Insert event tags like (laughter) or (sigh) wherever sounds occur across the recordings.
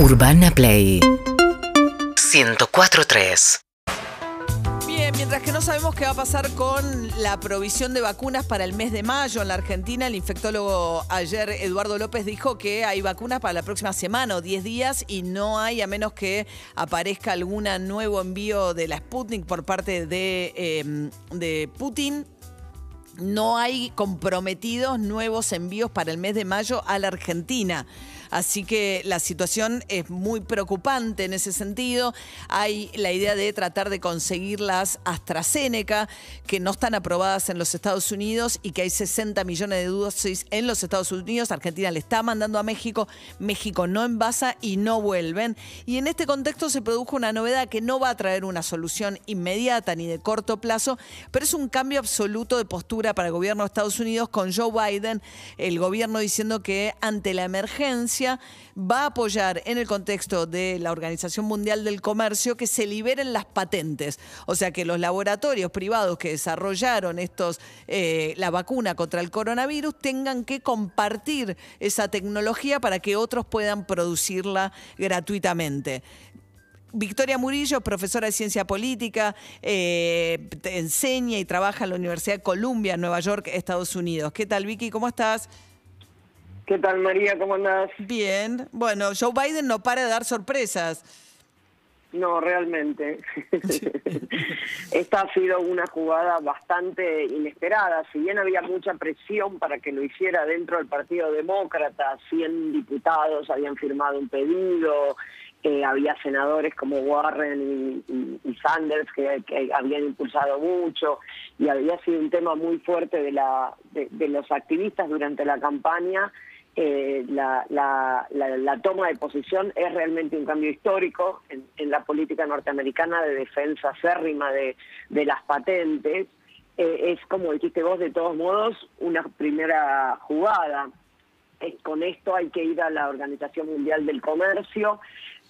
Urbana Play. 104.3 Bien, mientras que no sabemos qué va a pasar con la provisión de vacunas para el mes de mayo en la Argentina, el infectólogo ayer Eduardo López dijo que hay vacunas para la próxima semana o 10 días y no hay a menos que aparezca algún nuevo envío de la Sputnik por parte de, de Putin. No hay comprometidos nuevos envíos para el mes de mayo a la Argentina. Así que la situación es muy preocupante en ese sentido. Hay la idea de tratar de conseguir las AstraZeneca, que no están aprobadas en los Estados Unidos y que hay 60 millones de dosis en los Estados Unidos. Argentina le está mandando a México, México no envasa y no vuelven. Y en este contexto se produjo una novedad que no va a traer una solución inmediata ni de corto plazo, pero es un cambio absoluto de postura para el gobierno de Estados Unidos con Joe Biden, el gobierno diciendo que ante la emergencia va a apoyar en el contexto de la Organización Mundial del Comercio que se liberen las patentes. O sea, que los laboratorios privados que desarrollaron estos, eh, la vacuna contra el coronavirus tengan que compartir esa tecnología para que otros puedan producirla gratuitamente. Victoria Murillo, profesora de ciencia política, eh, enseña y trabaja en la Universidad de Columbia, Nueva York, Estados Unidos. ¿Qué tal, Vicky? ¿Cómo estás? ¿Qué tal, María? ¿Cómo andás? Bien. Bueno, Joe Biden no para de dar sorpresas. No, realmente. (laughs) Esta ha sido una jugada bastante inesperada. Si bien había mucha presión para que lo hiciera dentro del Partido Demócrata, 100 diputados habían firmado un pedido, eh, había senadores como Warren y, Sanders que, habían impulsado mucho y había sido un tema muy fuerte de, la, de los activistas durante la campaña eh, la, la, la, toma de posición es realmente un cambio histórico en, la política norteamericana de defensa férrima de, de las patentes. Eh, es, como dijiste vos, de todos modos, una primera jugada. con esto hay que ir a la Organización Mundial del Comercio.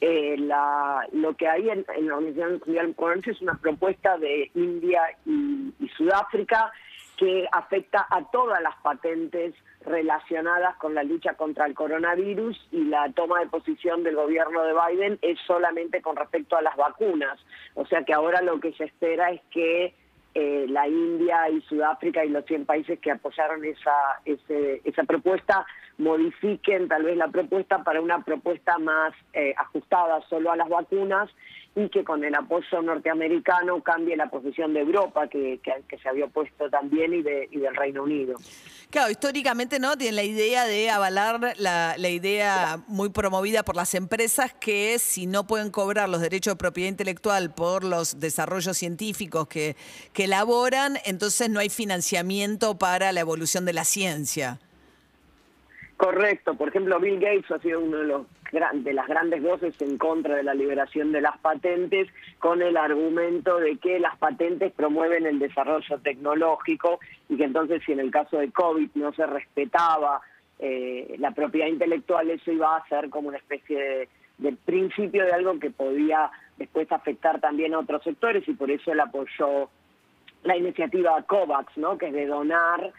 Eh, la, lo que hay en, la Organización Mundial del Comercio es una propuesta de India y Sudáfrica que afecta a todas las patentes relacionadas con la lucha contra el coronavirus y la toma de posición del gobierno de Biden es solamente con respecto a las vacunas. O sea que ahora lo que se espera es que eh, la India y Sudáfrica y los 100 países que apoyaron esa, esa propuesta modifiquen tal vez la propuesta para una propuesta más eh, ajustada solo a las vacunas y que con el apoyo norteamericano cambie la posición de Europa, que, que, se había opuesto también, y, de, y del Reino Unido. Claro, históricamente no tienen la idea de avalar la, la idea muy promovida por las empresas que si no pueden cobrar los derechos de propiedad intelectual por los desarrollos científicos que, que elaboran, entonces no hay financiamiento para la evolución de la ciencia. Correcto. Por ejemplo, Bill Gates ha sido uno de los de las grandes voces en contra de la liberación de las patentes con el argumento de que las patentes promueven el desarrollo tecnológico y que entonces si en el caso de COVID no se respetaba eh, la propiedad intelectual, eso iba a ser como una especie de, principio de algo que podía después afectar también a otros sectores y por eso él apoyó la iniciativa COVAX, ¿no? que es de donar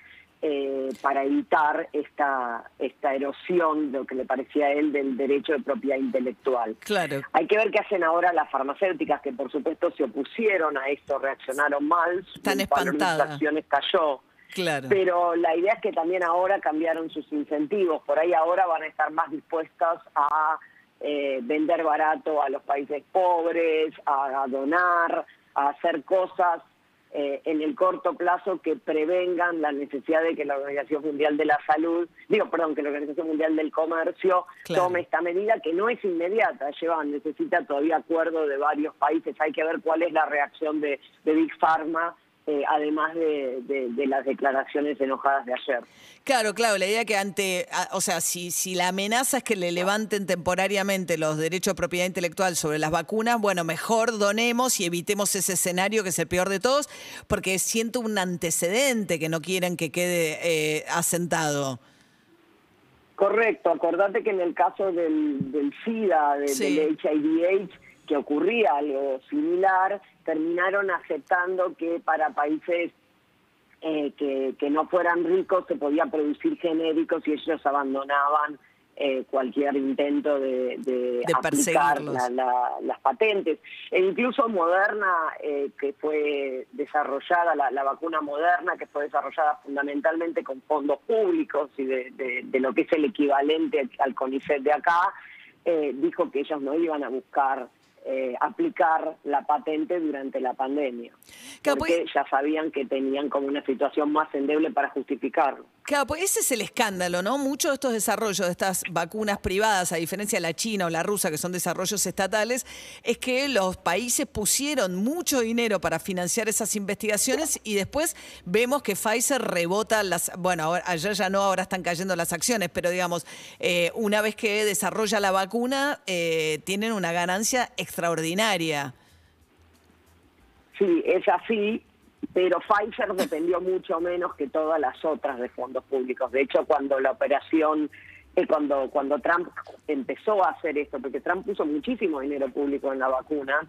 eh, para evitar esta, esta erosión de lo que le parecía a él del derecho de propiedad intelectual. Claro. Hay que ver qué hacen ahora las farmacéuticas, que por supuesto se opusieron a esto, reaccionaron mal, Están espantadas. acciones cayó. Claro. Pero la idea es que también ahora cambiaron sus incentivos, por ahí ahora van a estar más dispuestas a eh, vender barato a los países pobres, a donar, a hacer cosas eh, en el corto plazo que prevengan la necesidad de que la Organización Mundial de la Salud, digo, perdón, que la Organización Mundial del Comercio tome esta medida que no es inmediata, lleva, necesita todavía acuerdo de varios países, hay que ver cuál es la reacción de, de Big Pharma eh, además de, las declaraciones enojadas de ayer. Claro, claro, la idea que ante, o sea, si, si la amenaza es que le levanten temporariamente los derechos de propiedad intelectual sobre las vacunas, bueno, mejor donemos y evitemos ese escenario que es el peor de todos, porque siento un antecedente que no quieren que quede eh, asentado. Correcto, acordate que en el caso del, del SIDA, del HIV-AIDS, que ocurría algo similar, terminaron aceptando que para países eh, que, que, no fueran ricos se podía producir genéricos y ellos abandonaban eh, cualquier intento de, de, aplicar las patentes. E incluso Moderna, eh, que fue desarrollada, la, vacuna Moderna, que fue desarrollada fundamentalmente con fondos públicos y de, de lo que es el equivalente al CONICET de acá, eh, dijo que ellos no iban a buscar eh, aplicar la patente durante la pandemia. porque ya sabían que tenían como una situación más endeble para justificarlo. Claro, pues ese es el escándalo, ¿no? Muchos de estos desarrollos de estas vacunas privadas, a diferencia de la China o la rusa, que son desarrollos estatales, es que los países pusieron mucho dinero para financiar esas investigaciones y después vemos que Pfizer rebota las. Bueno, ayer ya no, ahora están cayendo las acciones, pero digamos, eh, una vez que desarrolla la vacuna, eh, tienen una ganancia extraordinaria. Sí, es así, pero Pfizer dependió mucho menos que todas las otras de fondos públicos. De hecho, cuando la operación, eh, cuando, cuando Trump empezó a hacer esto, porque Trump puso muchísimo dinero público en la vacuna,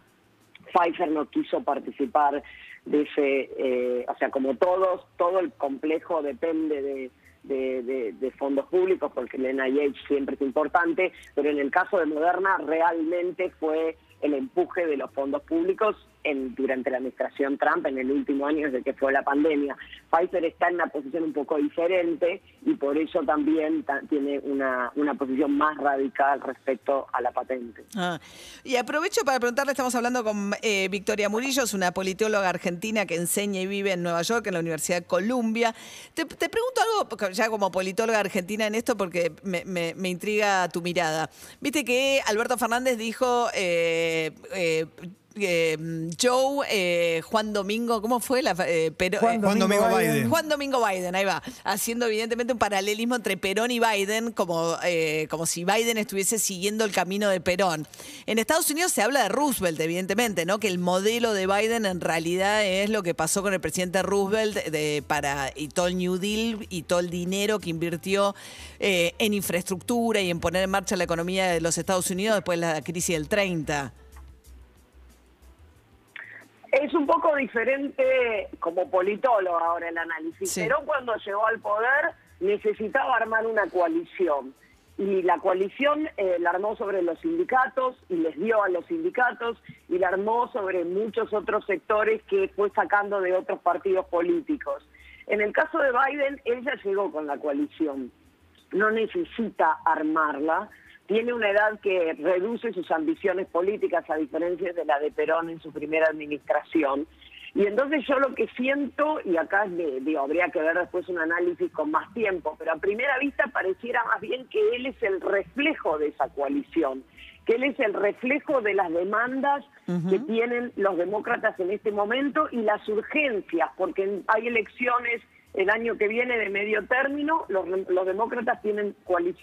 Pfizer no quiso participar de ese, eh, o sea, como todos, todo el complejo depende de, de, de, fondos públicos, porque el NIH siempre es importante, pero en el caso de Moderna realmente fue el empuje de los fondos públicos durante la administración Trump en el último año desde que fue la pandemia. Pfizer está en una posición un poco diferente y por eso también tiene una, una posición más radical respecto a la patente. Ah, y aprovecho para preguntarle, estamos hablando con eh, Victoria Murillo, es una politóloga argentina que enseña y vive en Nueva York, en la Universidad de Columbia. Te, pregunto algo, ya como politóloga argentina en esto, porque me, me, intriga tu mirada. Viste que Alberto Fernández dijo... Eh, eh, eh, Joe, eh, Juan Domingo, ¿cómo fue? La, eh, Juan, Domingo, Biden. Juan Domingo Biden, ahí va. Haciendo evidentemente un paralelismo entre Perón y Biden, como, como si Biden estuviese siguiendo el camino de Perón. En Estados Unidos se habla de Roosevelt, evidentemente, ¿no? Que el modelo de Biden en realidad es lo que pasó con el presidente Roosevelt de, para, y todo el New Deal y todo el dinero que invirtió en infraestructura y en poner en marcha la economía de los Estados Unidos después de la crisis del 30. Es un poco diferente como politólogo ahora el análisis. Pero cuando llegó al poder necesitaba armar una coalición. Y la coalición eh, la armó sobre los sindicatos y les dio a los sindicatos y la armó sobre muchos otros sectores que fue sacando de otros partidos políticos. En el caso de Biden, ella llegó con la coalición. No necesita armarla tiene una edad que reduce sus ambiciones políticas a diferencia de la de Perón en su primera administración. Y entonces yo lo que siento, y acá digo, habría que ver después un análisis con más tiempo, pero a primera vista pareciera más bien que él es el reflejo de esa coalición, que él es el reflejo de las demandas que tienen los demócratas en este momento y las urgencias, porque hay elecciones el año que viene de medio término. Los, demócratas tienen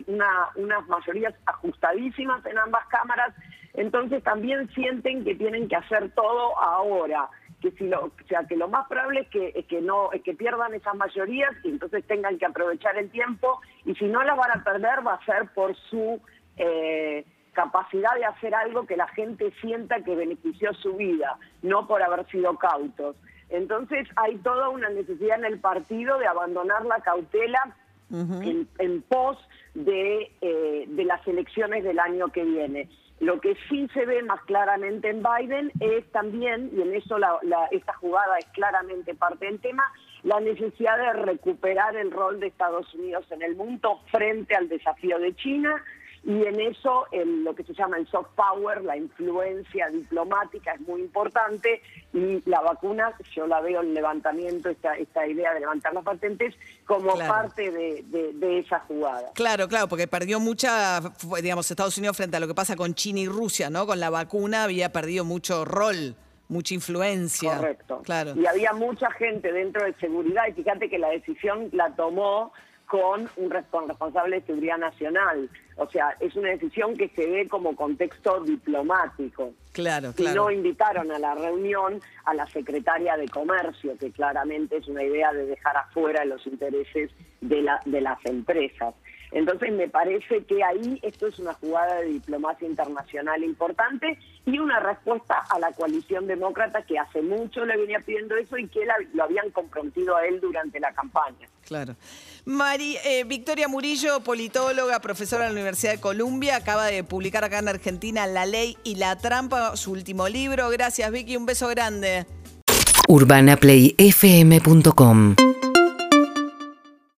una, unas mayorías ajustadísimas en ambas cámaras, entonces también sienten que tienen que hacer todo ahora. Que si lo, o sea, que lo más probable es que, que no es que pierdan esas mayorías y entonces tengan que aprovechar el tiempo y si no las van a perder va a ser por su eh, capacidad de hacer algo que la gente sienta que benefició su vida, no por haber sido cautos. Entonces hay toda una necesidad en el partido de abandonar la cautela en, pos de, eh, de las elecciones del año que viene. Lo que sí se ve más claramente en Biden es también, y en eso esta jugada es claramente parte del tema, la necesidad de recuperar el rol de Estados Unidos en el mundo frente al desafío de China, y en eso lo que se llama el soft power, la influencia diplomática es muy importante y la vacuna, yo la veo el levantamiento, esta, esta idea de levantar las patentes como parte de, de, esa jugada. Claro, claro, porque perdió mucha, digamos, Estados Unidos frente a lo que pasa con China y Rusia, ¿no? Con la vacuna había perdido mucho rol mucha influencia. Correcto. Claro. Y había mucha gente dentro de seguridad y fíjate que la decisión la tomó con un responsable de seguridad nacional. O sea, es una decisión que se ve como contexto diplomático. Claro, claro. Y no invitaron a la reunión a la secretaria de Comercio, que claramente es una idea de dejar afuera los intereses de, la, de las empresas. Entonces me parece que ahí esto es una jugada de diplomacia internacional importante y una respuesta a la coalición demócrata que hace mucho le venía pidiendo eso y que lo habían comprometido a él durante la campaña. Claro. Mari, eh, Victoria Murillo, politóloga, profesora de la Universidad de Columbia, acaba de publicar acá en Argentina La Ley y la Trampa, su último libro. Gracias, Vicky, un beso grande. UrbanaPlayFM.com